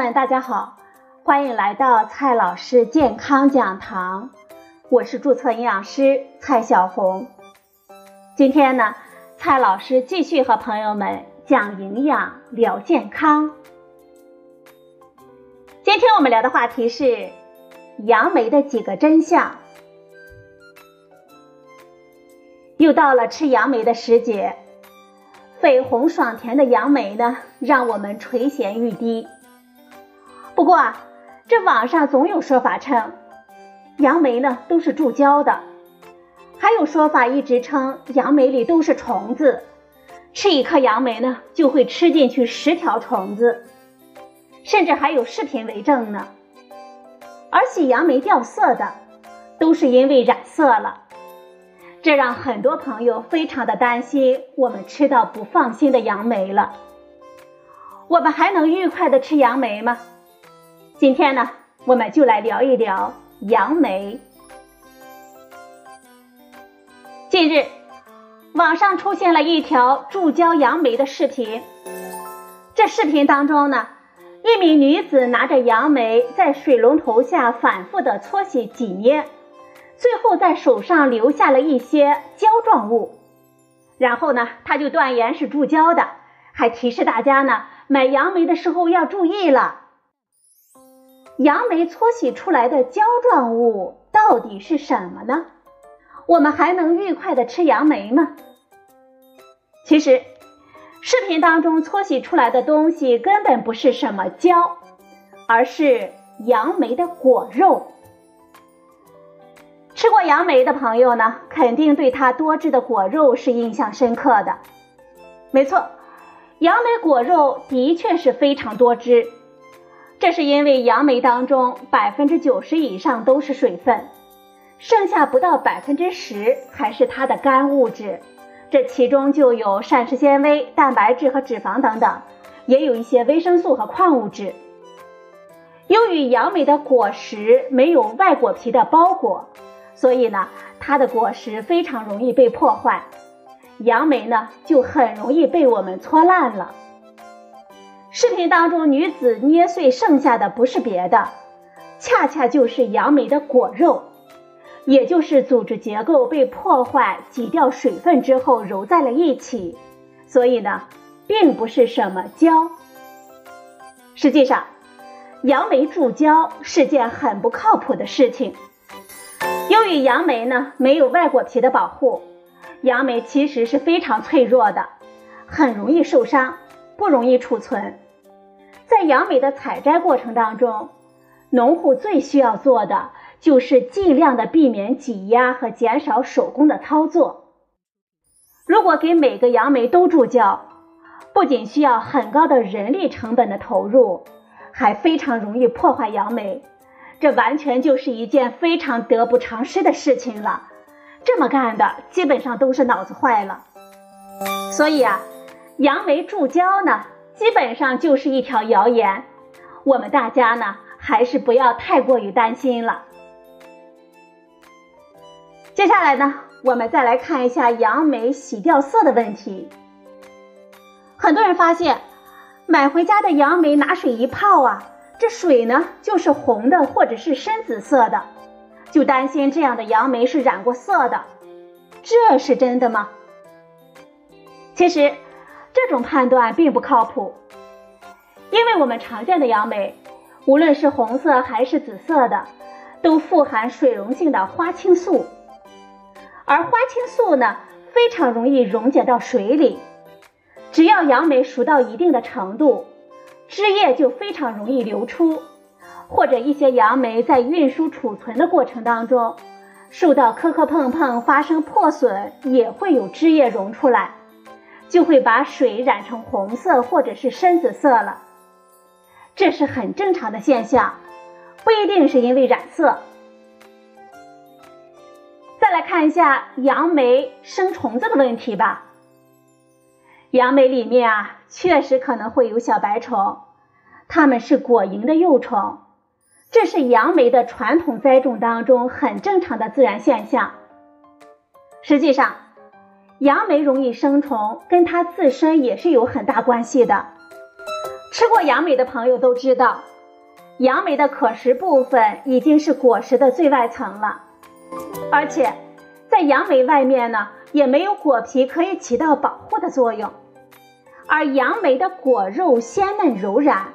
们，大家好，欢迎来到蔡老师健康讲堂，我是注册营养师蔡小红。今天呢，蔡老师继续和朋友们讲营养聊健康。今天我们聊的话题是杨梅的几个真相。又到了吃杨梅的时节，绯红爽甜的杨梅呢，让我们垂涎欲滴。不过啊，这网上总有说法称，杨梅呢都是注胶的，还有说法一直称杨梅里都是虫子，吃一颗杨梅呢就会吃进去十条虫子，甚至还有视频为证呢。而喜杨梅掉色的，都是因为染色了。这让很多朋友非常的担心，我们吃到不放心的杨梅了。我们还能愉快的吃杨梅吗？今天呢，我们就来聊一聊杨梅。近日，网上出现了一条注胶杨梅的视频。这视频当中呢，一名女子拿着杨梅在水龙头下反复的搓洗挤捏。最后在手上留下了一些胶状物，然后呢，他就断言是注胶的，还提示大家呢，买杨梅的时候要注意了。杨梅搓洗出来的胶状物到底是什么呢？我们还能愉快的吃杨梅吗？其实，视频当中搓洗出来的东西根本不是什么胶，而是杨梅的果肉。吃过杨梅的朋友呢，肯定对它多汁的果肉是印象深刻的。没错，杨梅果肉的确是非常多汁，这是因为杨梅当中百分之九十以上都是水分，剩下不到百分之十还是它的干物质，这其中就有膳食纤维、蛋白质和脂肪等等，也有一些维生素和矿物质。由于杨梅的果实没有外果皮的包裹。所以呢，它的果实非常容易被破坏，杨梅呢就很容易被我们搓烂了。视频当中，女子捏碎剩下的不是别的，恰恰就是杨梅的果肉，也就是组织结构被破坏、挤掉水分之后揉在了一起，所以呢，并不是什么胶。实际上，杨梅注胶是件很不靠谱的事情。由于杨梅呢没有外果皮的保护，杨梅其实是非常脆弱的，很容易受伤，不容易储存。在杨梅的采摘过程当中，农户最需要做的就是尽量的避免挤压和减少手工的操作。如果给每个杨梅都助浇，不仅需要很高的人力成本的投入，还非常容易破坏杨梅。这完全就是一件非常得不偿失的事情了，这么干的基本上都是脑子坏了。所以啊，杨梅助胶呢，基本上就是一条谣言。我们大家呢，还是不要太过于担心了。接下来呢，我们再来看一下杨梅洗掉色的问题。很多人发现，买回家的杨梅拿水一泡啊。这水呢，就是红的或者是深紫色的，就担心这样的杨梅是染过色的，这是真的吗？其实这种判断并不靠谱，因为我们常见的杨梅，无论是红色还是紫色的，都富含水溶性的花青素，而花青素呢，非常容易溶解到水里，只要杨梅熟到一定的程度。汁液就非常容易流出，或者一些杨梅在运输储存的过程当中，受到磕磕碰碰发生破损，也会有汁液溶出来，就会把水染成红色或者是深紫色了。这是很正常的现象，不一定是因为染色。再来看一下杨梅生虫子的问题吧。杨梅里面啊，确实可能会有小白虫，它们是果蝇的幼虫，这是杨梅的传统栽种当中很正常的自然现象。实际上，杨梅容易生虫，跟它自身也是有很大关系的。吃过杨梅的朋友都知道，杨梅的可食部分已经是果实的最外层了，而且在杨梅外面呢，也没有果皮可以起到保护的作用。而杨梅的果肉鲜嫩柔软，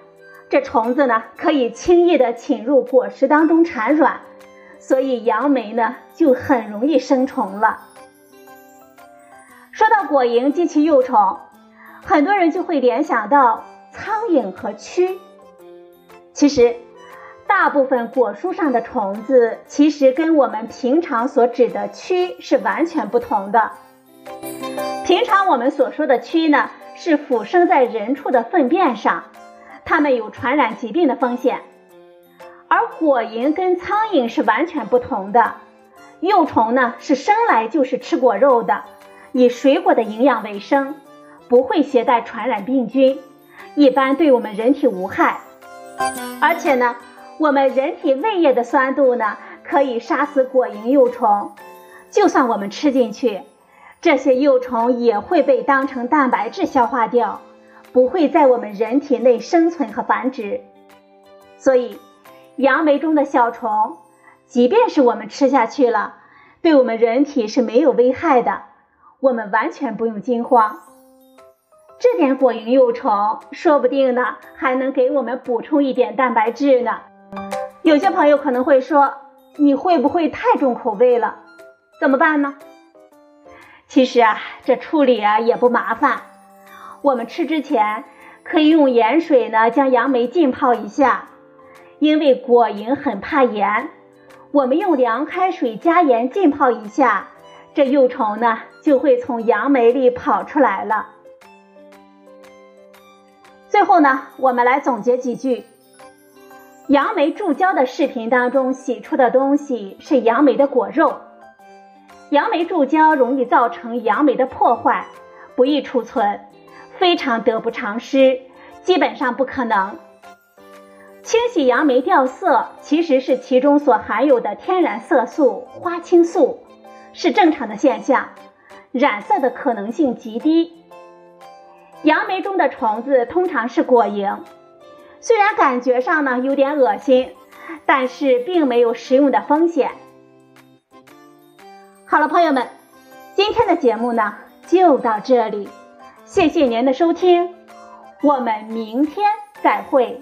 这虫子呢可以轻易的侵入果实当中产卵，所以杨梅呢就很容易生虫了。说到果蝇及其幼虫，很多人就会联想到苍蝇和蛆。其实，大部分果树上的虫子其实跟我们平常所指的蛆是完全不同的。平常我们所说的蛆呢，是附生在人畜的粪便上，它们有传染疾病的风险。而果蝇跟苍蝇是完全不同的，幼虫呢是生来就是吃果肉的，以水果的营养为生，不会携带传染病菌，一般对我们人体无害。而且呢，我们人体胃液的酸度呢，可以杀死果蝇幼虫。就算我们吃进去，这些幼虫也会被当成蛋白质消化掉，不会在我们人体内生存和繁殖。所以，杨梅中的小虫，即便是我们吃下去了，对我们人体是没有危害的，我们完全不用惊慌。这点果蝇幼虫，说不定呢，还能给我们补充一点蛋白质呢。有些朋友可能会说，你会不会太重口味了？怎么办呢？其实啊，这处理啊也不麻烦。我们吃之前可以用盐水呢将杨梅浸泡一下，因为果蝇很怕盐，我们用凉开水加盐浸泡一下，这幼虫呢就会从杨梅里跑出来了。最后呢，我们来总结几句。杨梅注胶的视频当中洗出的东西是杨梅的果肉。杨梅注胶容易造成杨梅的破坏，不易储存，非常得不偿失，基本上不可能。清洗杨梅掉色其实是其中所含有的天然色素花青素，是正常的现象，染色的可能性极低。杨梅中的虫子通常是果蝇，虽然感觉上呢有点恶心，但是并没有食用的风险。好了，朋友们，今天的节目呢就到这里，谢谢您的收听，我们明天再会。